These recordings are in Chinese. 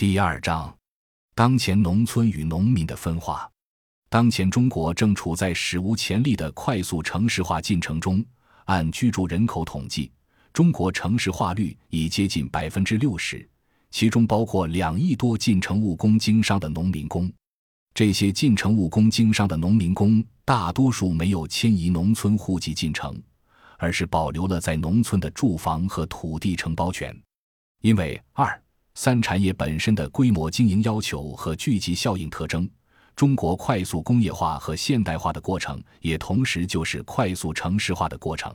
第二章，当前农村与农民的分化。当前中国正处在史无前例的快速城市化进程中。按居住人口统计，中国城市化率已接近百分之六十，其中包括两亿多进城务工经商的农民工。这些进城务工经商的农民工，大多数没有迁移农村户籍进城，而是保留了在农村的住房和土地承包权。因为二三产业本身的规模经营要求和聚集效应特征。中国快速工业化和现代化的过程，也同时就是快速城市化的过程。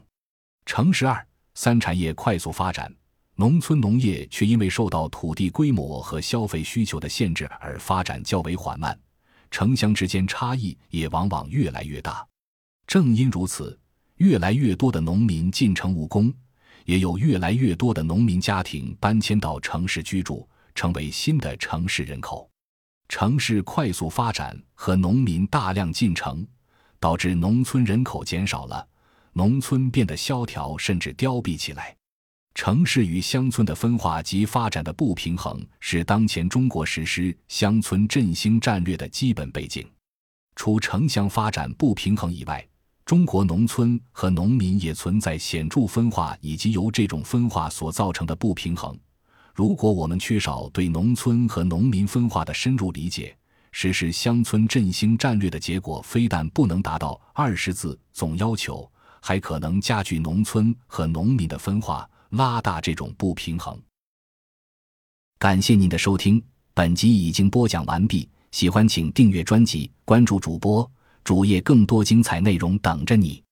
城市二三产业快速发展，农村农业却因为受到土地规模和消费需求的限制而发展较为缓慢，城乡之间差异也往往越来越大。正因如此，越来越多的农民进城务工，也有越来越多的农民家庭搬迁到城市居住，成为新的城市人口。城市快速发展和农民大量进城，导致农村人口减少了，农村变得萧条甚至凋敝起来。城市与乡村的分化及发展的不平衡，是当前中国实施乡村振兴战略的基本背景。除城乡发展不平衡以外，中国农村和农民也存在显著分化以及由这种分化所造成的不平衡。如果我们缺少对农村和农民分化的深入理解，实施乡村振兴战略的结果非但不能达到二十字总要求，还可能加剧农村和农民的分化，拉大这种不平衡。感谢您的收听，本集已经播讲完毕。喜欢请订阅专辑，关注主播主页，更多精彩内容等着你。